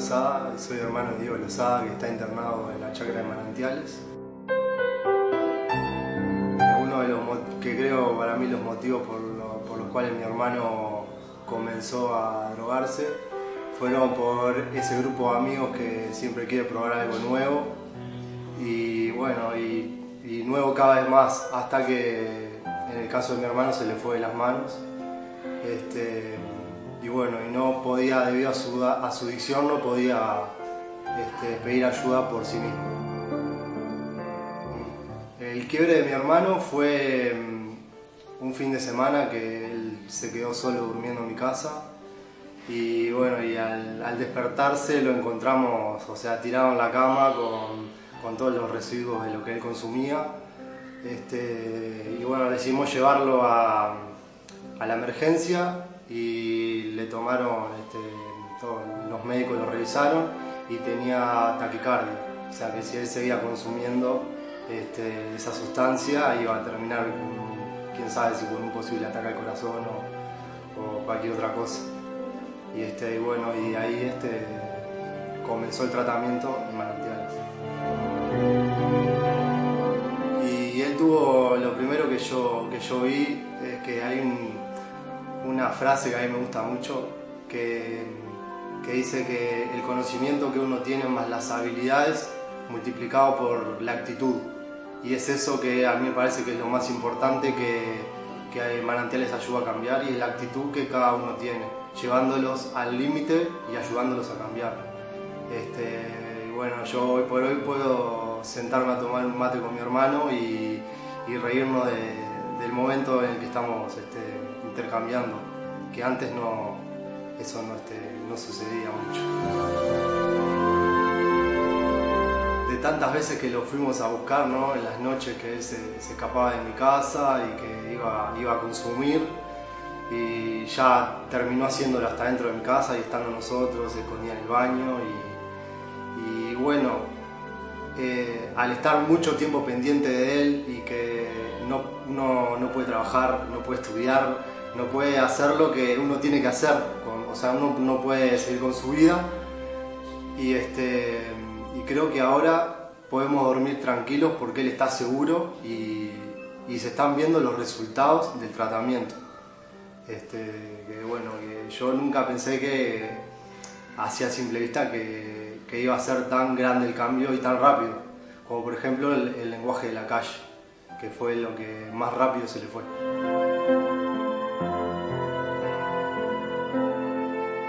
Soy hermano de Diego Lozada que está internado en la chacra de Manantiales. Uno de los que creo para mí los motivos por, los cuales mi hermano comenzó a drogarse fueron por ese grupo de amigos que siempre quiere probar algo nuevo y bueno, y, y nuevo cada vez más hasta que en el caso de mi hermano se le fue de las manos. Este, y bueno, y no podía, debido a su, a su dicción, no podía este, pedir ayuda por sí mismo. El quiebre de mi hermano fue mm, un fin de semana que él se quedó solo durmiendo en mi casa y bueno, y al, despertarse lo encontramos, o sea, tirado en la cama con, todos los residuos de lo que él consumía. Este, y bueno, decidimos llevarlo a, a la emergencia y le tomaron, este, los médicos lo revisaron y tenía taquicardia. O sea que si él seguía consumiendo este, esa sustancia iba a terminar, quién sabe si con un posible ataque al corazón o, cualquier otra cosa. Y, este, bueno, y ahí este, comenzó el tratamiento en manantiales. Y él tuvo, lo primero que yo, que yo vi es que hay un, una frase que a mí me gusta mucho, que, que, dice que el conocimiento que uno tiene más las habilidades multiplicado por la actitud. Y es eso que a mí me parece que es lo más importante que, que Manantiales ayuda a cambiar y es la actitud que cada uno tiene, llevándolos al límite y ayudándolos a cambiar. Este, bueno, yo hoy por hoy puedo sentarme a tomar un mate con mi hermano y, y reírnos del momento en el que estamos este, intercambiando, que antes no, eso no, este, no sucedía mucho. De tantas veces que lo fuimos a buscar, ¿no? en las noches que él se, escapaba de mi casa y que iba, iba a consumir, y ya terminó haciéndolo hasta dentro de mi casa y estando nosotros, se escondía en el baño y, bueno, eh, al estar mucho tiempo pendiente de él y que no, no, no puede trabajar, no puede estudiar, no puede hacer lo que uno tiene que hacer, o sea, uno no puede seguir con su vida y, este, y creo que ahora podemos dormir tranquilos porque él está seguro y, se están viendo los resultados del tratamiento. Este, que bueno, yo nunca pensé que, hacia simple vista, que, que, iba a ser tan grande el cambio y tan rápido, como por ejemplo el lenguaje de la calle, que fue lo que más rápido se le fue.